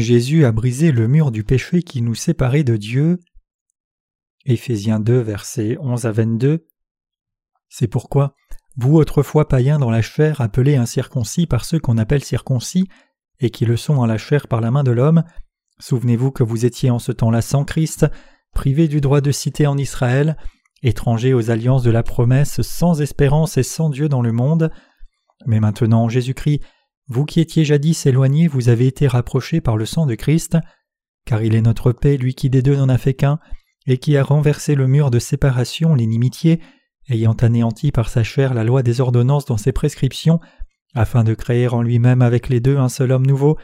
Jésus a brisé le mur du péché qui nous séparait de Dieu. Éphésiens 2, versets 11 à 22. C'est pourquoi, vous autrefois païens dans la chair, appelés incirconcis par ceux qu'on appelle circoncis, et qui le sont en la chair par la main de l'homme, souvenez-vous que vous étiez en ce temps-là sans Christ, privés du droit de cité en Israël, étrangers aux alliances de la promesse, sans espérance et sans Dieu dans le monde. Mais maintenant, Jésus-Christ, vous qui étiez jadis éloignés, vous avez été rapprochés par le sang de Christ, car il est notre paix, lui qui des deux n'en a fait qu'un, et qui a renversé le mur de séparation, l'inimitié, ayant anéanti par sa chair la loi des ordonnances dans ses prescriptions, afin de créer en lui-même avec les deux un seul homme nouveau,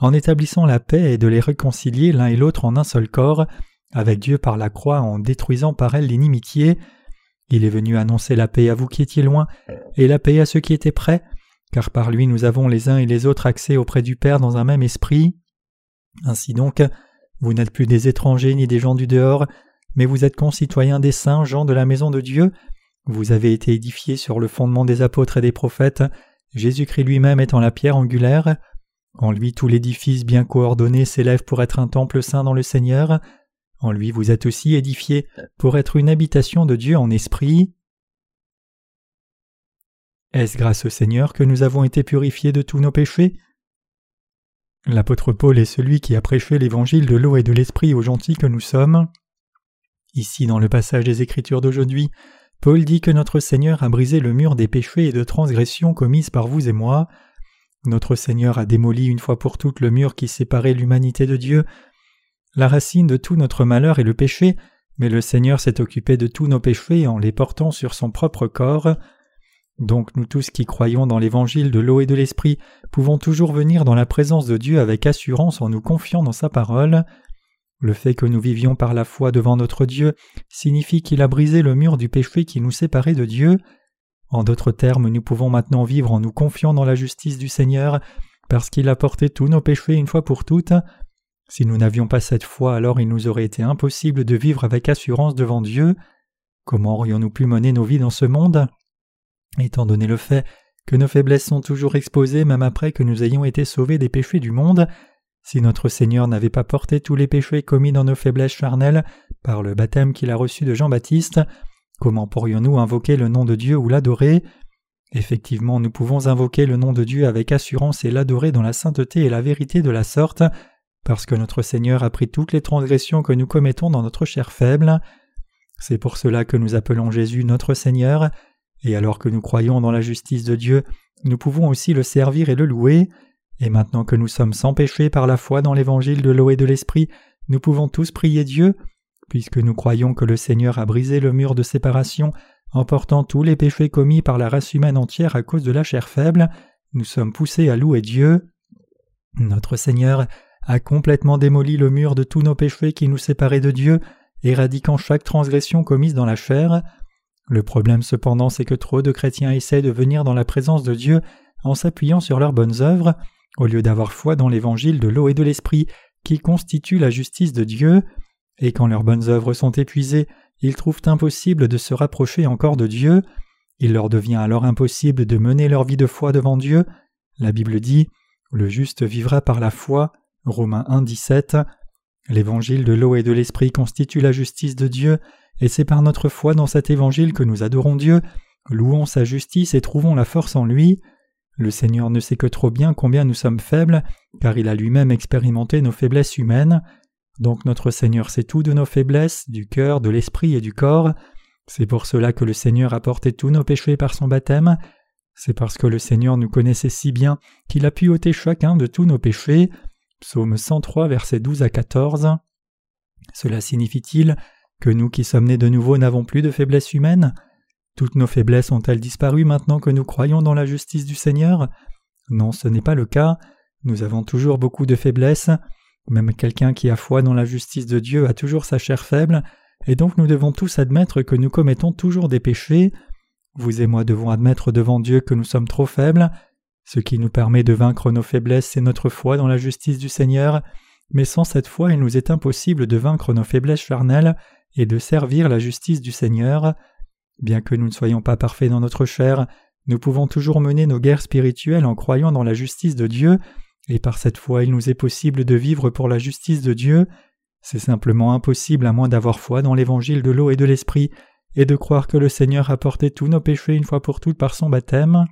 en établissant la paix et de les réconcilier l'un et l'autre en un seul corps, avec Dieu par la croix en détruisant par elle l'inimitié. Il est venu annoncer la paix à vous qui étiez loin, et la paix à ceux qui étaient près, car par lui nous avons les uns et les autres accès auprès du Père dans un même esprit. Ainsi donc, vous n'êtes plus des étrangers ni des gens du dehors, mais vous êtes concitoyens des saints, gens de la maison de Dieu. Vous avez été édifiés sur le fondement des apôtres et des prophètes, Jésus-Christ lui-même étant la pierre angulaire. En lui tout l'édifice bien coordonné s'élève pour être un temple saint dans le Seigneur. En lui vous êtes aussi édifiés pour être une habitation de Dieu en esprit. Est-ce grâce au Seigneur que nous avons été purifiés de tous nos péchés? L'apôtre Paul est celui qui a prêché l'évangile de l'eau et de l'esprit aux gentils que nous sommes. Ici, dans le passage des Écritures d'aujourd'hui, Paul dit que notre Seigneur a brisé le mur des péchés et de transgressions commises par vous et moi. Notre Seigneur a démoli une fois pour toutes le mur qui séparait l'humanité de Dieu. La racine de tout notre malheur est le péché, mais le Seigneur s'est occupé de tous nos péchés en les portant sur son propre corps. Donc nous tous qui croyons dans l'évangile de l'eau et de l'esprit pouvons toujours venir dans la présence de Dieu avec assurance en nous confiant dans sa parole. Le fait que nous vivions par la foi devant notre Dieu signifie qu'il a brisé le mur du péché qui nous séparait de Dieu. En d'autres termes, nous pouvons maintenant vivre en nous confiant dans la justice du Seigneur, parce qu'il a porté tous nos péchés une fois pour toutes. Si nous n'avions pas cette foi, alors il nous aurait été impossible de vivre avec assurance devant Dieu. Comment aurions-nous pu mener nos vies dans ce monde? Étant donné le fait que nos faiblesses sont toujours exposées même après que nous ayons été sauvés des péchés du monde, si notre Seigneur n'avait pas porté tous les péchés commis dans nos faiblesses charnelles par le baptême qu'il a reçu de Jean-Baptiste, comment pourrions-nous invoquer le nom de Dieu ou l'adorer? Effectivement, nous pouvons invoquer le nom de Dieu avec assurance et l'adorer dans la sainteté et la vérité de la sorte, parce que notre Seigneur a pris toutes les transgressions que nous commettons dans notre chair faible. C'est pour cela que nous appelons Jésus notre Seigneur, et alors que nous croyons dans la justice de Dieu, nous pouvons aussi le servir et le louer. Et maintenant que nous sommes sans péché par la foi dans l'évangile de l'eau et de l'esprit, nous pouvons tous prier Dieu, puisque nous croyons que le Seigneur a brisé le mur de séparation en portant tous les péchés commis par la race humaine entière à cause de la chair faible, nous sommes poussés à louer Dieu. Notre Seigneur a complètement démoli le mur de tous nos péchés qui nous séparaient de Dieu, éradiquant chaque transgression commise dans la chair. Le problème cependant c'est que trop de chrétiens essaient de venir dans la présence de Dieu en s'appuyant sur leurs bonnes œuvres, au lieu d'avoir foi dans l'évangile de l'eau et de l'esprit qui constitue la justice de Dieu, et quand leurs bonnes œuvres sont épuisées, ils trouvent impossible de se rapprocher encore de Dieu, il leur devient alors impossible de mener leur vie de foi devant Dieu. La Bible dit Le juste vivra par la foi. Romains 1, 17. L'évangile de l'eau et de l'esprit constitue la justice de Dieu, et c'est par notre foi dans cet évangile que nous adorons Dieu, louons sa justice et trouvons la force en lui. Le Seigneur ne sait que trop bien combien nous sommes faibles, car il a lui-même expérimenté nos faiblesses humaines. Donc notre Seigneur sait tout de nos faiblesses, du cœur, de l'esprit et du corps. C'est pour cela que le Seigneur a porté tous nos péchés par son baptême. C'est parce que le Seigneur nous connaissait si bien qu'il a pu ôter chacun de tous nos péchés. Psaume 103, versets 12 à 14. Cela signifie-t-il que nous qui sommes nés de nouveau n'avons plus de faiblesses humaines Toutes nos faiblesses ont-elles disparu maintenant que nous croyons dans la justice du Seigneur? Non, ce n'est pas le cas. Nous avons toujours beaucoup de faiblesses. Même quelqu'un qui a foi dans la justice de Dieu a toujours sa chair faible, et donc nous devons tous admettre que nous commettons toujours des péchés. Vous et moi devons admettre devant Dieu que nous sommes trop faibles. Ce qui nous permet de vaincre nos faiblesses, c'est notre foi dans la justice du Seigneur, mais sans cette foi il nous est impossible de vaincre nos faiblesses charnelles et de servir la justice du Seigneur. Bien que nous ne soyons pas parfaits dans notre chair, nous pouvons toujours mener nos guerres spirituelles en croyant dans la justice de Dieu et par cette foi il nous est possible de vivre pour la justice de Dieu. C'est simplement impossible à moins d'avoir foi dans l'évangile de l'eau et de l'esprit, et de croire que le Seigneur a porté tous nos péchés une fois pour toutes par son baptême.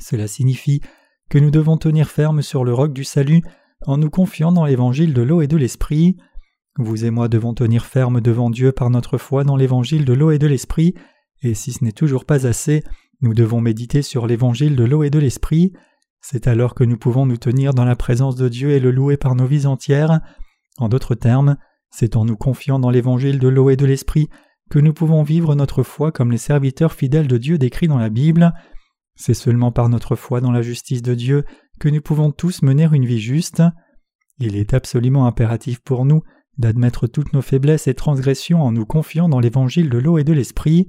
Cela signifie que nous devons tenir ferme sur le roc du salut en nous confiant dans l'évangile de l'eau et de l'esprit. Vous et moi devons tenir ferme devant Dieu par notre foi dans l'évangile de l'eau et de l'esprit, et si ce n'est toujours pas assez, nous devons méditer sur l'évangile de l'eau et de l'esprit. C'est alors que nous pouvons nous tenir dans la présence de Dieu et le louer par nos vies entières. En d'autres termes, c'est en nous confiant dans l'évangile de l'eau et de l'esprit que nous pouvons vivre notre foi comme les serviteurs fidèles de Dieu décrits dans la Bible. C'est seulement par notre foi dans la justice de Dieu que nous pouvons tous mener une vie juste. Il est absolument impératif pour nous d'admettre toutes nos faiblesses et transgressions en nous confiant dans l'évangile de l'eau et de l'esprit.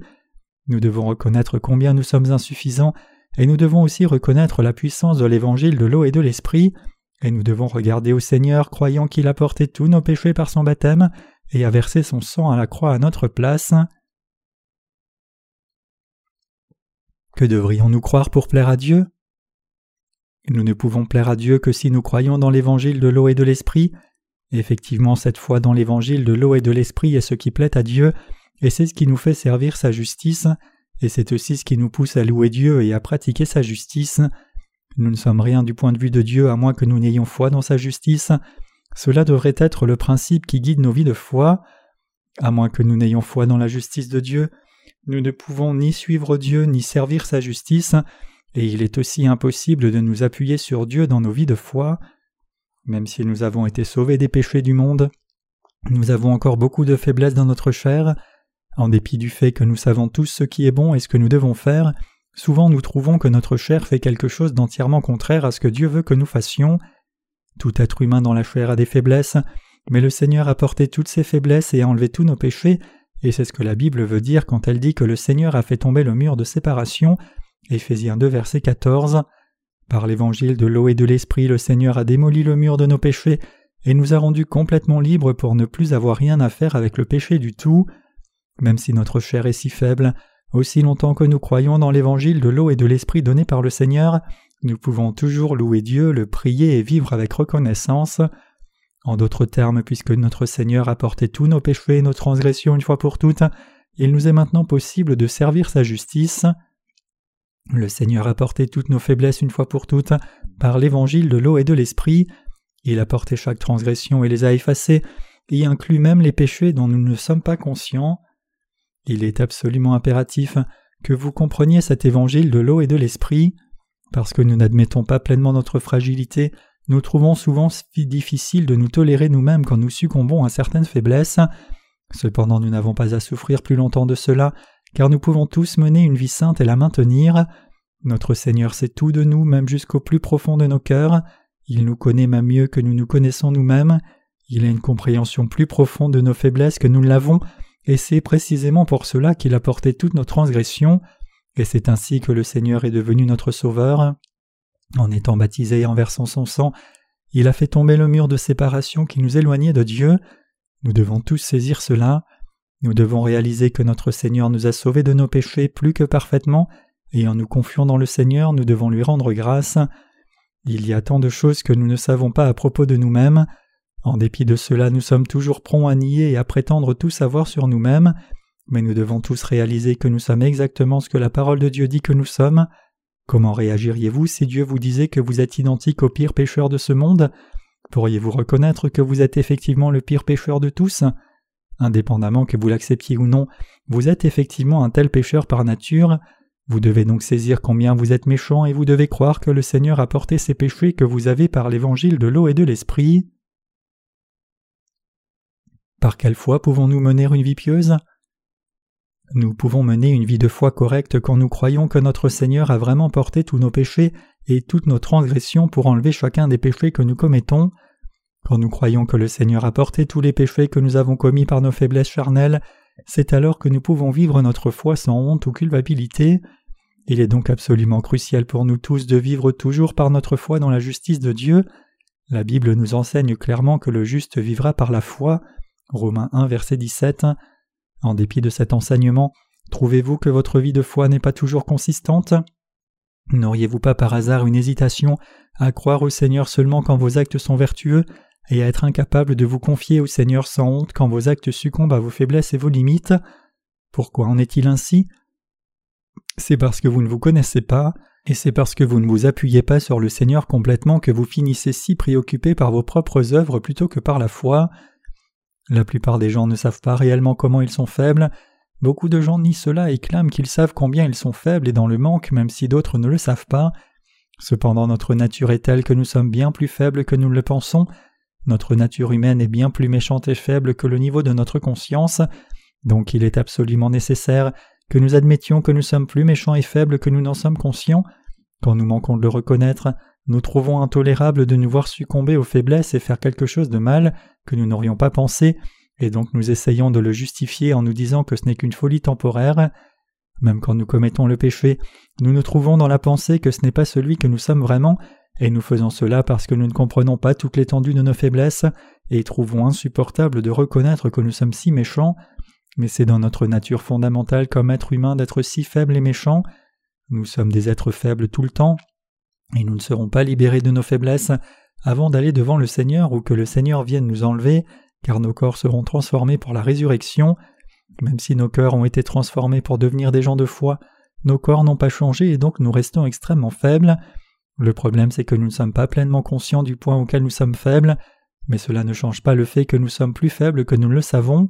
Nous devons reconnaître combien nous sommes insuffisants, et nous devons aussi reconnaître la puissance de l'évangile de l'eau et de l'esprit, et nous devons regarder au Seigneur croyant qu'il a porté tous nos péchés par son baptême et a versé son sang à la croix à notre place. Que devrions-nous croire pour plaire à Dieu? Nous ne pouvons plaire à Dieu que si nous croyons dans l'évangile de l'eau et de l'esprit. Effectivement, cette foi dans l'évangile de l'eau et de l'esprit est ce qui plaît à Dieu, et c'est ce qui nous fait servir sa justice, et c'est aussi ce qui nous pousse à louer Dieu et à pratiquer sa justice. Nous ne sommes rien du point de vue de Dieu à moins que nous n'ayons foi dans sa justice. Cela devrait être le principe qui guide nos vies de foi. À moins que nous n'ayons foi dans la justice de Dieu, nous ne pouvons ni suivre Dieu ni servir sa justice, et il est aussi impossible de nous appuyer sur Dieu dans nos vies de foi. Même si nous avons été sauvés des péchés du monde, nous avons encore beaucoup de faiblesses dans notre chair, en dépit du fait que nous savons tous ce qui est bon et ce que nous devons faire, souvent nous trouvons que notre chair fait quelque chose d'entièrement contraire à ce que Dieu veut que nous fassions. Tout être humain dans la chair a des faiblesses, mais le Seigneur a porté toutes ces faiblesses et a enlevé tous nos péchés, et c'est ce que la Bible veut dire quand elle dit que le Seigneur a fait tomber le mur de séparation. Éphésiens 2 verset 14. Par l'évangile de l'eau et de l'esprit, le Seigneur a démoli le mur de nos péchés et nous a rendus complètement libres pour ne plus avoir rien à faire avec le péché du tout. Même si notre chair est si faible, aussi longtemps que nous croyons dans l'évangile de l'eau et de l'esprit donné par le Seigneur, nous pouvons toujours louer Dieu, le prier et vivre avec reconnaissance. En d'autres termes, puisque notre Seigneur a porté tous nos péchés et nos transgressions une fois pour toutes, il nous est maintenant possible de servir sa justice. Le Seigneur a porté toutes nos faiblesses une fois pour toutes par l'évangile de l'eau et de l'esprit. Il a porté chaque transgression et les a effacées, y inclut même les péchés dont nous ne sommes pas conscients. Il est absolument impératif que vous compreniez cet évangile de l'eau et de l'esprit. Parce que nous n'admettons pas pleinement notre fragilité, nous trouvons souvent difficile de nous tolérer nous-mêmes quand nous succombons à certaines faiblesses. Cependant, nous n'avons pas à souffrir plus longtemps de cela, car nous pouvons tous mener une vie sainte et la maintenir. Notre Seigneur sait tout de nous, même jusqu'au plus profond de nos cœurs. Il nous connaît même mieux que nous nous connaissons nous-mêmes. Il a une compréhension plus profonde de nos faiblesses que nous l'avons, et c'est précisément pour cela qu'il a porté toutes nos transgressions, et c'est ainsi que le Seigneur est devenu notre Sauveur. En étant baptisé et en versant son sang, il a fait tomber le mur de séparation qui nous éloignait de Dieu. Nous devons tous saisir cela. Nous devons réaliser que notre Seigneur nous a sauvés de nos péchés plus que parfaitement, et en nous confiant dans le Seigneur, nous devons lui rendre grâce. Il y a tant de choses que nous ne savons pas à propos de nous-mêmes. En dépit de cela, nous sommes toujours prompts à nier et à prétendre tout savoir sur nous-mêmes, mais nous devons tous réaliser que nous sommes exactement ce que la parole de Dieu dit que nous sommes. Comment réagiriez-vous si Dieu vous disait que vous êtes identique au pire pécheur de ce monde? Pourriez-vous reconnaître que vous êtes effectivement le pire pécheur de tous? Indépendamment que vous l'acceptiez ou non, vous êtes effectivement un tel pécheur par nature. Vous devez donc saisir combien vous êtes méchant et vous devez croire que le Seigneur a porté ces péchés que vous avez par l'évangile de l'eau et de l'esprit. Par quelle foi pouvons-nous mener une vie pieuse? Nous pouvons mener une vie de foi correcte quand nous croyons que notre Seigneur a vraiment porté tous nos péchés et toutes nos transgressions pour enlever chacun des péchés que nous commettons. Quand nous croyons que le Seigneur a porté tous les péchés que nous avons commis par nos faiblesses charnelles, c'est alors que nous pouvons vivre notre foi sans honte ou culpabilité. Il est donc absolument crucial pour nous tous de vivre toujours par notre foi dans la justice de Dieu. La Bible nous enseigne clairement que le juste vivra par la foi. Romains 1 verset 17. En dépit de cet enseignement, trouvez-vous que votre vie de foi n'est pas toujours consistante? N'auriez-vous pas par hasard une hésitation à croire au Seigneur seulement quand vos actes sont vertueux? Et à être incapable de vous confier au Seigneur sans honte quand vos actes succombent à vos faiblesses et vos limites Pourquoi en est-il ainsi? C'est parce que vous ne vous connaissez pas, et c'est parce que vous ne vous appuyez pas sur le Seigneur complètement que vous finissez si préoccupé par vos propres œuvres plutôt que par la foi. La plupart des gens ne savent pas réellement comment ils sont faibles, beaucoup de gens nient cela et clament qu'ils savent combien ils sont faibles et dans le manque même si d'autres ne le savent pas. Cependant notre nature est telle que nous sommes bien plus faibles que nous le pensons, notre nature humaine est bien plus méchante et faible que le niveau de notre conscience, donc il est absolument nécessaire que nous admettions que nous sommes plus méchants et faibles que nous n'en sommes conscients. Quand nous manquons de le reconnaître, nous trouvons intolérable de nous voir succomber aux faiblesses et faire quelque chose de mal que nous n'aurions pas pensé, et donc nous essayons de le justifier en nous disant que ce n'est qu'une folie temporaire. Même quand nous commettons le péché, nous nous trouvons dans la pensée que ce n'est pas celui que nous sommes vraiment, et nous faisons cela parce que nous ne comprenons pas toute l'étendue de nos faiblesses, et trouvons insupportable de reconnaître que nous sommes si méchants, mais c'est dans notre nature fondamentale comme être humain d'être si faible et méchant. Nous sommes des êtres faibles tout le temps, et nous ne serons pas libérés de nos faiblesses avant d'aller devant le Seigneur ou que le Seigneur vienne nous enlever, car nos corps seront transformés pour la résurrection. Même si nos cœurs ont été transformés pour devenir des gens de foi, nos corps n'ont pas changé et donc nous restons extrêmement faibles. Le problème c'est que nous ne sommes pas pleinement conscients du point auquel nous sommes faibles, mais cela ne change pas le fait que nous sommes plus faibles que nous le savons.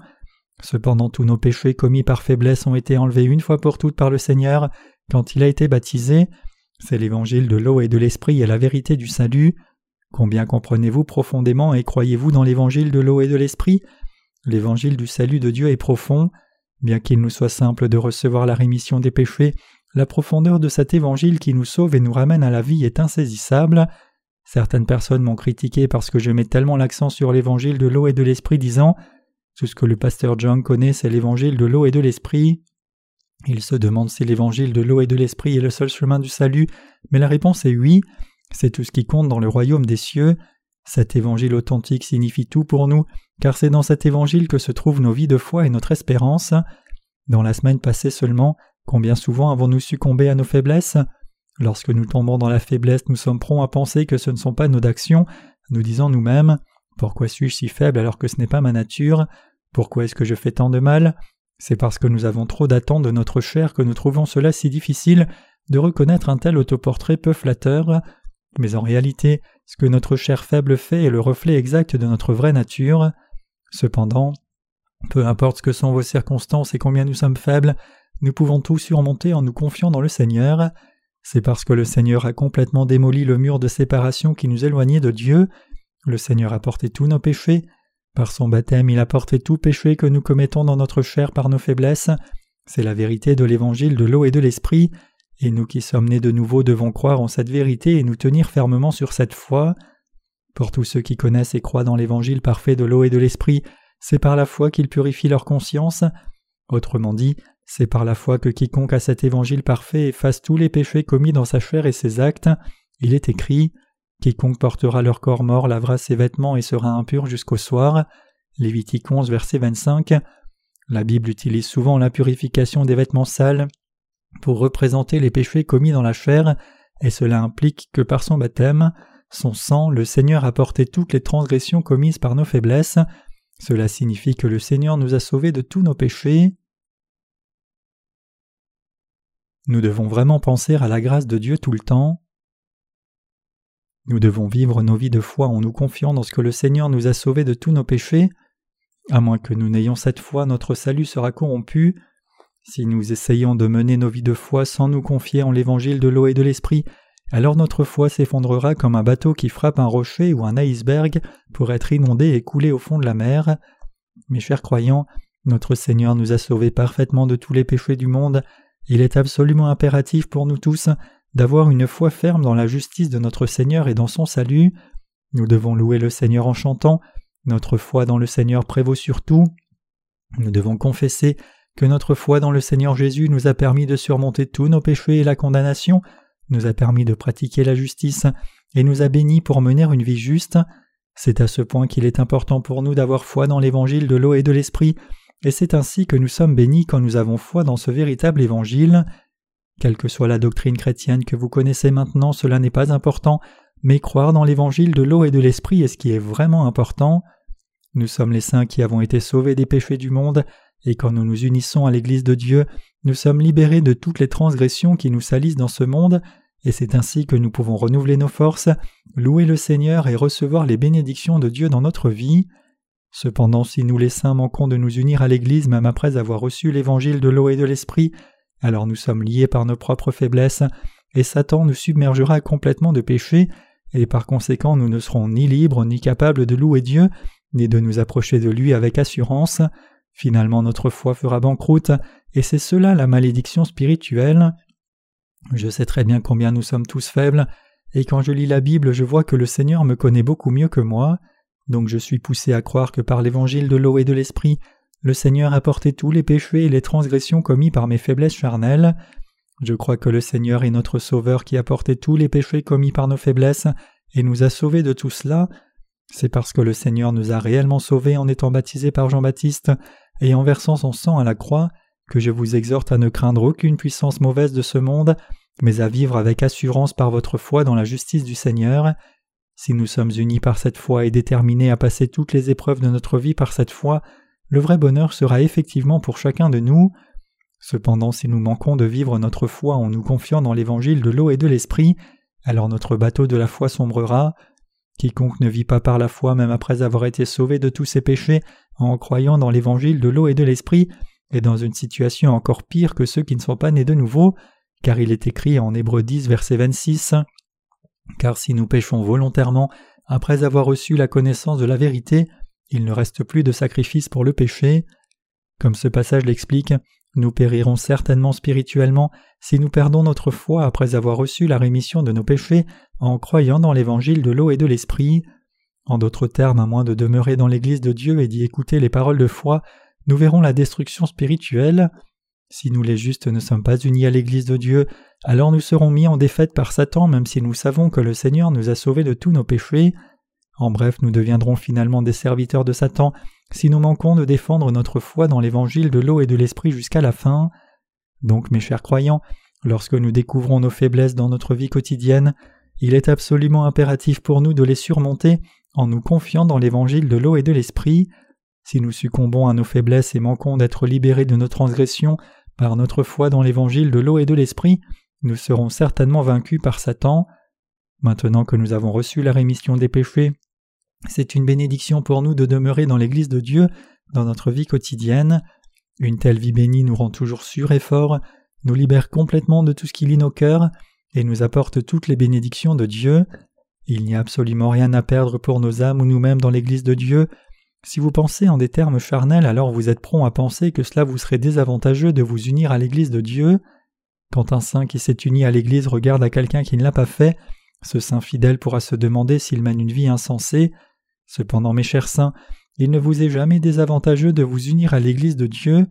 Cependant tous nos péchés commis par faiblesse ont été enlevés une fois pour toutes par le Seigneur quand il a été baptisé. C'est l'évangile de l'eau et de l'esprit et la vérité du salut. Combien comprenez-vous profondément et croyez-vous dans l'évangile de l'eau et de l'esprit? L'évangile du salut de Dieu est profond. Bien qu'il nous soit simple de recevoir la rémission des péchés, la profondeur de cet évangile qui nous sauve et nous ramène à la vie est insaisissable. Certaines personnes m'ont critiqué parce que je mets tellement l'accent sur l'évangile de l'eau et de l'esprit disant Tout ce que le pasteur John connaît c'est l'évangile de l'eau et de l'esprit. Il se demande si l'évangile de l'eau et de l'esprit est le seul chemin du salut, mais la réponse est oui. C'est tout ce qui compte dans le royaume des cieux. Cet évangile authentique signifie tout pour nous, car c'est dans cet évangile que se trouvent nos vies de foi et notre espérance. Dans la semaine passée seulement, combien souvent avons-nous succombé à nos faiblesses? Lorsque nous tombons dans la faiblesse, nous sommes prompts à penser que ce ne sont pas nos actions, nous disons nous-mêmes Pourquoi suis-je si faible alors que ce n'est pas ma nature? Pourquoi est-ce que je fais tant de mal? C'est parce que nous avons trop d'attentes de notre chair que nous trouvons cela si difficile de reconnaître un tel autoportrait peu flatteur. Mais en réalité, ce que notre chair faible fait est le reflet exact de notre vraie nature. Cependant, peu importe ce que sont vos circonstances et combien nous sommes faibles, nous pouvons tout surmonter en nous confiant dans le Seigneur. C'est parce que le Seigneur a complètement démoli le mur de séparation qui nous éloignait de Dieu. Le Seigneur a porté tous nos péchés. Par son baptême, il a porté tout péché que nous commettons dans notre chair par nos faiblesses. C'est la vérité de l'évangile de l'eau et de l'esprit et nous qui sommes nés de nouveau devons croire en cette vérité et nous tenir fermement sur cette foi. Pour tous ceux qui connaissent et croient dans l'évangile parfait de l'eau et de l'esprit, c'est par la foi qu'ils purifient leur conscience. Autrement dit, c'est par la foi que quiconque a cet évangile parfait efface tous les péchés commis dans sa chair et ses actes. Il est écrit Quiconque portera leur corps mort lavera ses vêtements et sera impur jusqu'au soir. Lévitique 11, verset 25. La Bible utilise souvent la purification des vêtements sales pour représenter les péchés commis dans la chair, et cela implique que par son baptême, son sang, le Seigneur a porté toutes les transgressions commises par nos faiblesses. Cela signifie que le Seigneur nous a sauvés de tous nos péchés. Nous devons vraiment penser à la grâce de Dieu tout le temps. Nous devons vivre nos vies de foi en nous confiant dans ce que le Seigneur nous a sauvés de tous nos péchés. À moins que nous n'ayons cette foi, notre salut sera corrompu. Si nous essayons de mener nos vies de foi sans nous confier en l'évangile de l'eau et de l'esprit, alors notre foi s'effondrera comme un bateau qui frappe un rocher ou un iceberg pour être inondé et coulé au fond de la mer. Mes chers croyants, notre Seigneur nous a sauvés parfaitement de tous les péchés du monde. Il est absolument impératif pour nous tous d'avoir une foi ferme dans la justice de notre Seigneur et dans son salut. Nous devons louer le Seigneur en chantant. Notre foi dans le Seigneur prévaut sur tout. Nous devons confesser que notre foi dans le Seigneur Jésus nous a permis de surmonter tous nos péchés et la condamnation, nous a permis de pratiquer la justice, et nous a bénis pour mener une vie juste. C'est à ce point qu'il est important pour nous d'avoir foi dans l'évangile de l'eau et de l'esprit, et c'est ainsi que nous sommes bénis quand nous avons foi dans ce véritable évangile. Quelle que soit la doctrine chrétienne que vous connaissez maintenant, cela n'est pas important, mais croire dans l'évangile de l'eau et de l'esprit est ce qui est vraiment important. Nous sommes les saints qui avons été sauvés des péchés du monde, et quand nous nous unissons à l'Église de Dieu, nous sommes libérés de toutes les transgressions qui nous salissent dans ce monde, et c'est ainsi que nous pouvons renouveler nos forces, louer le Seigneur et recevoir les bénédictions de Dieu dans notre vie. Cependant, si nous les saints manquons de nous unir à l'Église même après avoir reçu l'évangile de l'eau et de l'esprit, alors nous sommes liés par nos propres faiblesses, et Satan nous submergera complètement de péché, et par conséquent nous ne serons ni libres ni capables de louer Dieu, ni de nous approcher de lui avec assurance. Finalement notre foi fera banqueroute, et c'est cela la malédiction spirituelle. Je sais très bien combien nous sommes tous faibles, et quand je lis la Bible je vois que le Seigneur me connaît beaucoup mieux que moi, donc je suis poussé à croire que par l'évangile de l'eau et de l'esprit, le Seigneur a porté tous les péchés et les transgressions commis par mes faiblesses charnelles. Je crois que le Seigneur est notre Sauveur qui a porté tous les péchés commis par nos faiblesses et nous a sauvés de tout cela. C'est parce que le Seigneur nous a réellement sauvés en étant baptisés par Jean-Baptiste et en versant son sang à la croix que je vous exhorte à ne craindre aucune puissance mauvaise de ce monde, mais à vivre avec assurance par votre foi dans la justice du Seigneur. Si nous sommes unis par cette foi et déterminés à passer toutes les épreuves de notre vie par cette foi, le vrai bonheur sera effectivement pour chacun de nous. Cependant, si nous manquons de vivre notre foi en nous confiant dans l'évangile de l'eau et de l'esprit, alors notre bateau de la foi sombrera. Quiconque ne vit pas par la foi même après avoir été sauvé de tous ses péchés en croyant dans l'évangile de l'eau et de l'esprit est dans une situation encore pire que ceux qui ne sont pas nés de nouveau, car il est écrit en Hébreux 10 verset 26 Car si nous péchons volontairement après avoir reçu la connaissance de la vérité, il ne reste plus de sacrifice pour le péché. Comme ce passage l'explique, nous périrons certainement spirituellement si nous perdons notre foi après avoir reçu la rémission de nos péchés en croyant dans l'évangile de l'eau et de l'esprit. En d'autres termes, à moins de demeurer dans l'Église de Dieu et d'y écouter les paroles de foi, nous verrons la destruction spirituelle. Si nous les justes ne sommes pas unis à l'Église de Dieu, alors nous serons mis en défaite par Satan même si nous savons que le Seigneur nous a sauvés de tous nos péchés. En bref, nous deviendrons finalement des serviteurs de Satan si nous manquons de défendre notre foi dans l'évangile de l'eau et de l'esprit jusqu'à la fin. Donc, mes chers croyants, lorsque nous découvrons nos faiblesses dans notre vie quotidienne, il est absolument impératif pour nous de les surmonter en nous confiant dans l'évangile de l'eau et de l'esprit. Si nous succombons à nos faiblesses et manquons d'être libérés de nos transgressions par notre foi dans l'évangile de l'eau et de l'esprit, nous serons certainement vaincus par Satan. Maintenant que nous avons reçu la rémission des péchés, c'est une bénédiction pour nous de demeurer dans l'Église de Dieu dans notre vie quotidienne. Une telle vie bénie nous rend toujours sûrs et forts, nous libère complètement de tout ce qui lie nos cœurs et nous apporte toutes les bénédictions de Dieu. Il n'y a absolument rien à perdre pour nos âmes ou nous-mêmes dans l'Église de Dieu. Si vous pensez en des termes charnels, alors vous êtes prompt à penser que cela vous serait désavantageux de vous unir à l'Église de Dieu. Quand un saint qui s'est uni à l'Église regarde à quelqu'un qui ne l'a pas fait, ce saint fidèle pourra se demander s'il mène une vie insensée. Cependant, mes chers saints, il ne vous est jamais désavantageux de vous unir à l'Église de Dieu.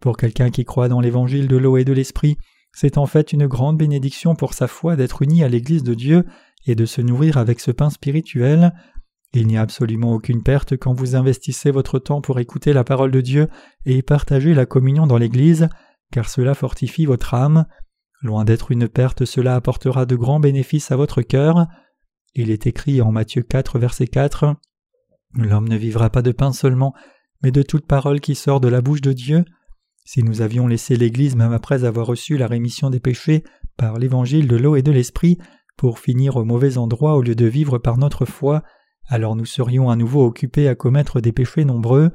Pour quelqu'un qui croit dans l'évangile de l'eau et de l'esprit, c'est en fait une grande bénédiction pour sa foi d'être uni à l'Église de Dieu et de se nourrir avec ce pain spirituel. Il n'y a absolument aucune perte quand vous investissez votre temps pour écouter la parole de Dieu et partager la communion dans l'Église, car cela fortifie votre âme. Loin d'être une perte, cela apportera de grands bénéfices à votre cœur. Il est écrit en Matthieu 4, verset 4 L'homme ne vivra pas de pain seulement, mais de toute parole qui sort de la bouche de Dieu. Si nous avions laissé l'Église même après avoir reçu la rémission des péchés par l'évangile de l'eau et de l'esprit, pour finir au mauvais endroit au lieu de vivre par notre foi, alors nous serions à nouveau occupés à commettre des péchés nombreux.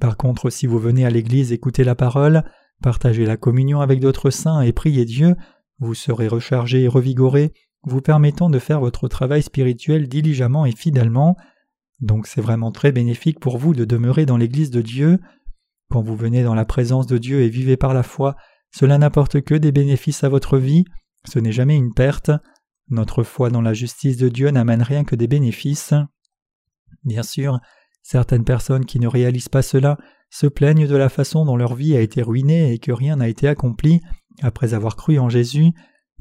Par contre, si vous venez à l'Église écouter la parole, partager la communion avec d'autres saints et prier Dieu, vous serez rechargé et revigoré, vous permettant de faire votre travail spirituel diligemment et fidèlement. Donc c'est vraiment très bénéfique pour vous de demeurer dans l'Église de Dieu. Quand vous venez dans la présence de Dieu et vivez par la foi, cela n'apporte que des bénéfices à votre vie, ce n'est jamais une perte. Notre foi dans la justice de Dieu n'amène rien que des bénéfices. Bien sûr, certaines personnes qui ne réalisent pas cela se plaignent de la façon dont leur vie a été ruinée et que rien n'a été accompli après avoir cru en Jésus,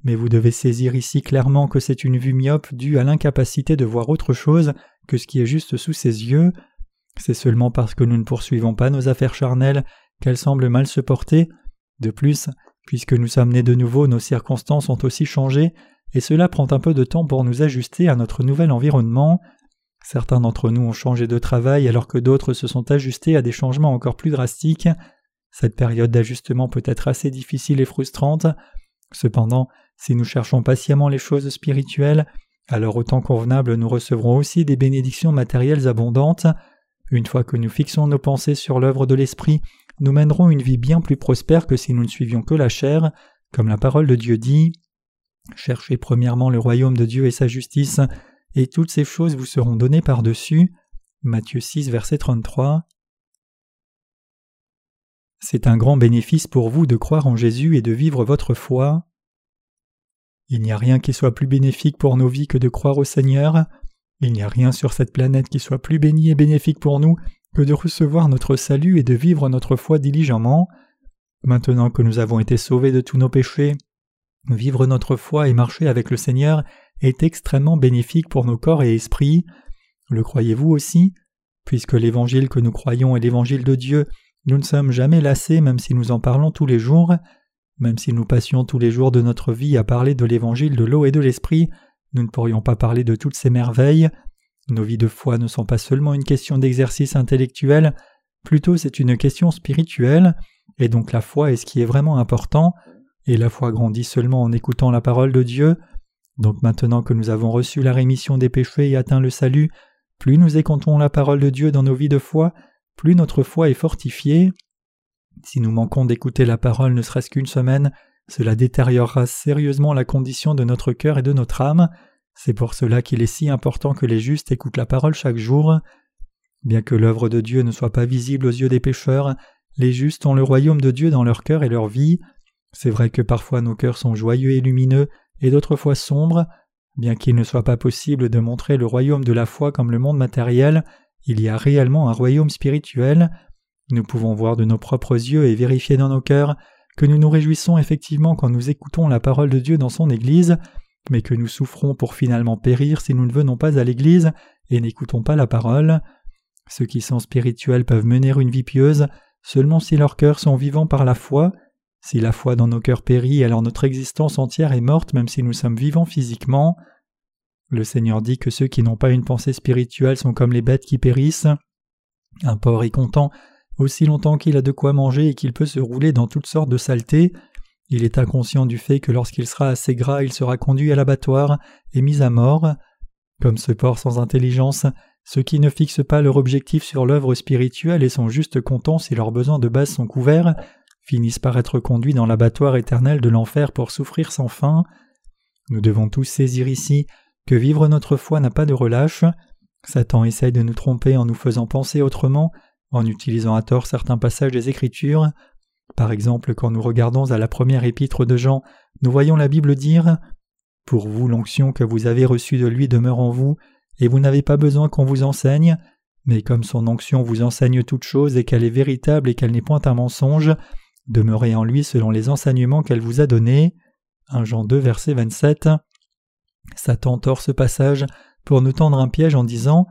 mais vous devez saisir ici clairement que c'est une vue myope due à l'incapacité de voir autre chose que ce qui est juste sous ses yeux. C'est seulement parce que nous ne poursuivons pas nos affaires charnelles qu'elles semblent mal se porter. De plus, Puisque nous sommes nés de nouveau, nos circonstances ont aussi changé, et cela prend un peu de temps pour nous ajuster à notre nouvel environnement. Certains d'entre nous ont changé de travail alors que d'autres se sont ajustés à des changements encore plus drastiques. Cette période d'ajustement peut être assez difficile et frustrante. Cependant, si nous cherchons patiemment les choses spirituelles, alors au temps convenable nous recevrons aussi des bénédictions matérielles abondantes. Une fois que nous fixons nos pensées sur l'œuvre de l'Esprit, nous mènerons une vie bien plus prospère que si nous ne suivions que la chair, comme la parole de Dieu dit. Cherchez premièrement le royaume de Dieu et sa justice, et toutes ces choses vous seront données par-dessus. Matthieu 6, verset 33. C'est un grand bénéfice pour vous de croire en Jésus et de vivre votre foi. Il n'y a rien qui soit plus bénéfique pour nos vies que de croire au Seigneur. Il n'y a rien sur cette planète qui soit plus béni et bénéfique pour nous que de recevoir notre salut et de vivre notre foi diligemment. Maintenant que nous avons été sauvés de tous nos péchés, vivre notre foi et marcher avec le Seigneur est extrêmement bénéfique pour nos corps et esprits. Le croyez-vous aussi? Puisque l'évangile que nous croyons est l'évangile de Dieu, nous ne sommes jamais lassés même si nous en parlons tous les jours. Même si nous passions tous les jours de notre vie à parler de l'évangile de l'eau et de l'esprit, nous ne pourrions pas parler de toutes ces merveilles. Nos vies de foi ne sont pas seulement une question d'exercice intellectuel, plutôt c'est une question spirituelle, et donc la foi est ce qui est vraiment important, et la foi grandit seulement en écoutant la parole de Dieu. Donc maintenant que nous avons reçu la rémission des péchés et atteint le salut, plus nous écoutons la parole de Dieu dans nos vies de foi, plus notre foi est fortifiée. Si nous manquons d'écouter la parole ne serait-ce qu'une semaine, cela détériorera sérieusement la condition de notre cœur et de notre âme. C'est pour cela qu'il est si important que les justes écoutent la parole chaque jour. Bien que l'œuvre de Dieu ne soit pas visible aux yeux des pécheurs, les justes ont le royaume de Dieu dans leur cœur et leur vie. C'est vrai que parfois nos cœurs sont joyeux et lumineux, et d'autres fois sombres. Bien qu'il ne soit pas possible de montrer le royaume de la foi comme le monde matériel, il y a réellement un royaume spirituel. Nous pouvons voir de nos propres yeux et vérifier dans nos cœurs que nous nous réjouissons effectivement quand nous écoutons la parole de Dieu dans son Église, mais que nous souffrons pour finalement périr si nous ne venons pas à l'Église et n'écoutons pas la parole. Ceux qui sont spirituels peuvent mener une vie pieuse seulement si leurs cœurs sont vivants par la foi. Si la foi dans nos cœurs périt, alors notre existence entière est morte même si nous sommes vivants physiquement. Le Seigneur dit que ceux qui n'ont pas une pensée spirituelle sont comme les bêtes qui périssent. Un porc est content aussi longtemps qu'il a de quoi manger et qu'il peut se rouler dans toutes sortes de saletés. Il est inconscient du fait que lorsqu'il sera assez gras, il sera conduit à l'abattoir et mis à mort. Comme ce porc sans intelligence, ceux qui ne fixent pas leur objectif sur l'œuvre spirituelle et sont juste contents si leurs besoins de base sont couverts, finissent par être conduits dans l'abattoir éternel de l'enfer pour souffrir sans fin. Nous devons tous saisir ici que vivre notre foi n'a pas de relâche. Satan essaye de nous tromper en nous faisant penser autrement, en utilisant à tort certains passages des Écritures. Par exemple, quand nous regardons à la première épître de Jean, nous voyons la Bible dire Pour vous, l'onction que vous avez reçue de lui demeure en vous, et vous n'avez pas besoin qu'on vous enseigne, mais comme son onction vous enseigne toute chose et qu'elle est véritable et qu'elle n'est point un mensonge, demeurez en lui selon les enseignements qu'elle vous a donnés. 1 Jean 2, verset 27. Satan tord ce passage pour nous tendre un piège en disant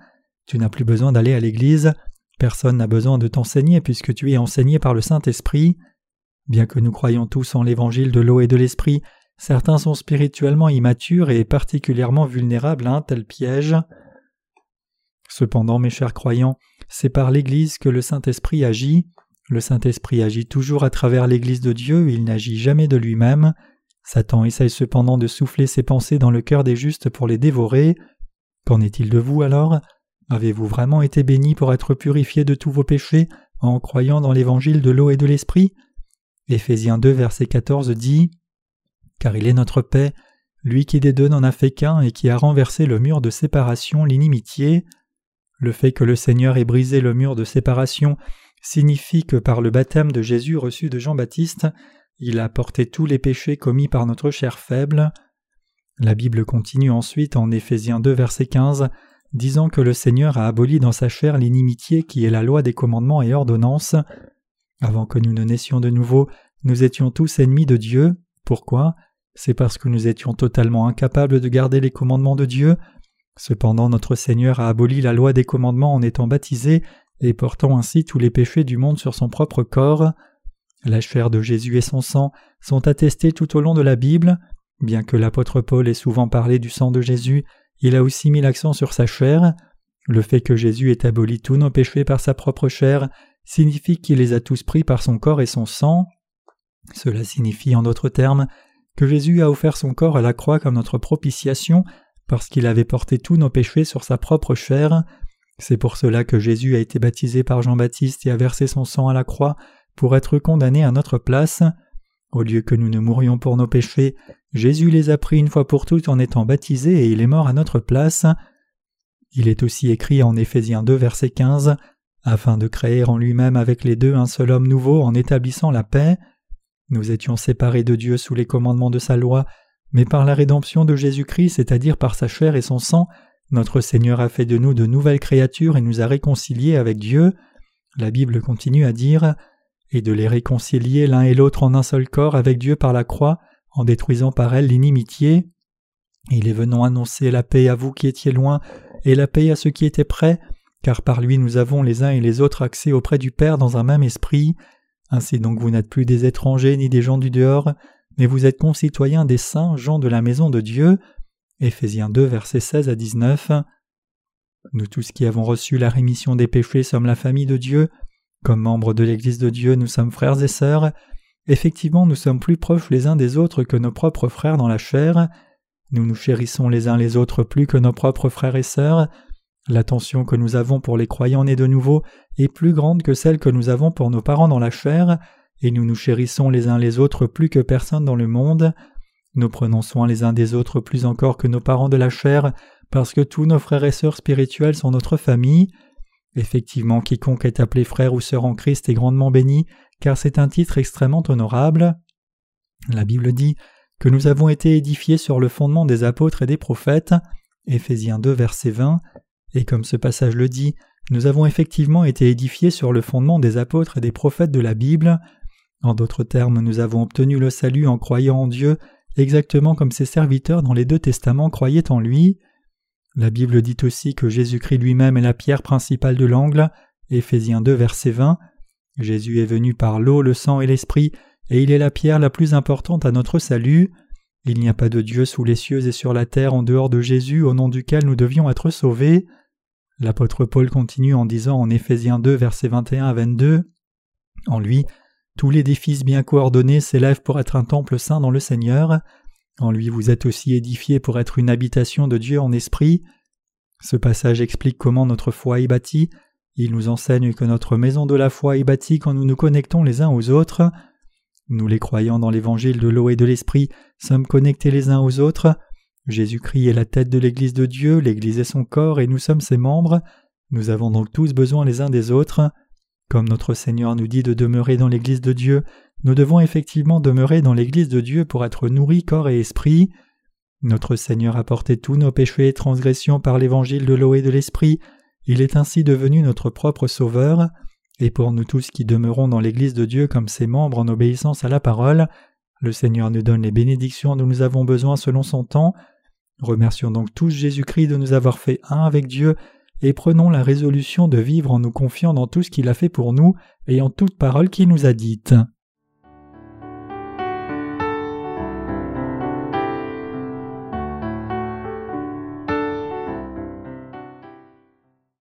Tu n'as plus besoin d'aller à l'église, personne n'a besoin de t'enseigner puisque tu es enseigné par le Saint-Esprit. Bien que nous croyons tous en l'évangile de l'eau et de l'esprit, certains sont spirituellement immatures et particulièrement vulnérables à un tel piège. Cependant, mes chers croyants, c'est par l'Église que le Saint-Esprit agit. Le Saint-Esprit agit toujours à travers l'Église de Dieu, il n'agit jamais de lui-même. Satan essaye cependant de souffler ses pensées dans le cœur des justes pour les dévorer. Qu'en est-il de vous alors? Avez-vous vraiment été béni pour être purifié de tous vos péchés en croyant dans l'évangile de l'eau et de l'esprit? Éphésiens 2 verset 14 dit Car il est notre paix, lui qui des deux n'en a fait qu'un et qui a renversé le mur de séparation, l'inimitié. Le fait que le Seigneur ait brisé le mur de séparation signifie que par le baptême de Jésus reçu de Jean-Baptiste, il a porté tous les péchés commis par notre chair faible. La Bible continue ensuite en Éphésiens 2 verset 15 disant que le Seigneur a aboli dans sa chair l'inimitié qui est la loi des commandements et ordonnances. Avant que nous ne naissions de nouveau, nous étions tous ennemis de Dieu. Pourquoi? C'est parce que nous étions totalement incapables de garder les commandements de Dieu. Cependant notre Seigneur a aboli la loi des commandements en étant baptisé et portant ainsi tous les péchés du monde sur son propre corps. La chair de Jésus et son sang sont attestés tout au long de la Bible. Bien que l'apôtre Paul ait souvent parlé du sang de Jésus, il a aussi mis l'accent sur sa chair. Le fait que Jésus ait aboli tous nos péchés par sa propre chair signifie qu'il les a tous pris par son corps et son sang. Cela signifie en d'autres termes que Jésus a offert son corps à la croix comme notre propitiation parce qu'il avait porté tous nos péchés sur sa propre chair. C'est pour cela que Jésus a été baptisé par Jean-Baptiste et a versé son sang à la croix pour être condamné à notre place. Au lieu que nous ne mourions pour nos péchés, Jésus les a pris une fois pour toutes en étant baptisé et il est mort à notre place. Il est aussi écrit en Éphésiens 2 verset 15 afin de créer en lui-même avec les deux un seul homme nouveau en établissant la paix. Nous étions séparés de Dieu sous les commandements de sa loi, mais par la rédemption de Jésus-Christ, c'est-à-dire par sa chair et son sang, notre Seigneur a fait de nous de nouvelles créatures et nous a réconciliés avec Dieu. La Bible continue à dire et de les réconcilier l'un et l'autre en un seul corps avec Dieu par la croix, en détruisant par elle l'inimitié. Il est venant annoncer la paix à vous qui étiez loin, et la paix à ceux qui étaient près, car par lui nous avons les uns et les autres accès auprès du Père dans un même esprit. Ainsi donc vous n'êtes plus des étrangers ni des gens du dehors, mais vous êtes concitoyens des saints, gens de la maison de Dieu. Éphésiens 2, versets 16 à 19. Nous tous qui avons reçu la rémission des péchés sommes la famille de Dieu. Comme membres de l'Église de Dieu, nous sommes frères et sœurs. Effectivement, nous sommes plus proches les uns des autres que nos propres frères dans la chair. Nous nous chérissons les uns les autres plus que nos propres frères et sœurs. L'attention que nous avons pour les croyants nés de nouveau est plus grande que celle que nous avons pour nos parents dans la chair, et nous nous chérissons les uns les autres plus que personne dans le monde. Nous prenons soin les uns des autres plus encore que nos parents de la chair, parce que tous nos frères et sœurs spirituels sont notre famille. Effectivement, quiconque est appelé frère ou sœur en Christ est grandement béni, car c'est un titre extrêmement honorable. La Bible dit que nous avons été édifiés sur le fondement des apôtres et des prophètes. Éphésiens 2, verset 20. Et comme ce passage le dit, nous avons effectivement été édifiés sur le fondement des apôtres et des prophètes de la Bible. En d'autres termes, nous avons obtenu le salut en croyant en Dieu, exactement comme ses serviteurs dans les deux testaments croyaient en lui. La Bible dit aussi que Jésus-Christ lui-même est la pierre principale de l'angle. Éphésiens 2, verset 20. Jésus est venu par l'eau, le sang et l'esprit, et il est la pierre la plus importante à notre salut. Il n'y a pas de Dieu sous les cieux et sur la terre en dehors de Jésus au nom duquel nous devions être sauvés. L'apôtre Paul continue en disant en Éphésiens 2, verset 21 à 22 En lui, tous l'édifice bien coordonné s'élève pour être un temple saint dans le Seigneur. En lui vous êtes aussi édifiés pour être une habitation de Dieu en esprit. Ce passage explique comment notre foi est bâtie. Il nous enseigne que notre maison de la foi est bâtie quand nous nous connectons les uns aux autres. Nous les croyants dans l'évangile de l'eau et de l'esprit sommes connectés les uns aux autres. Jésus-Christ est la tête de l'Église de Dieu, l'Église est son corps et nous sommes ses membres. Nous avons donc tous besoin les uns des autres. Comme notre Seigneur nous dit de demeurer dans l'Église de Dieu, nous devons effectivement demeurer dans l'Église de Dieu pour être nourris corps et esprit. Notre Seigneur a porté tous nos péchés et transgressions par l'évangile de l'eau et de l'esprit, il est ainsi devenu notre propre Sauveur, et pour nous tous qui demeurons dans l'Église de Dieu comme ses membres en obéissance à la parole, le Seigneur nous donne les bénédictions dont nous avons besoin selon son temps. Remercions donc tous Jésus-Christ de nous avoir fait un avec Dieu, et prenons la résolution de vivre en nous confiant dans tout ce qu'il a fait pour nous et en toute parole qu'il nous a dite.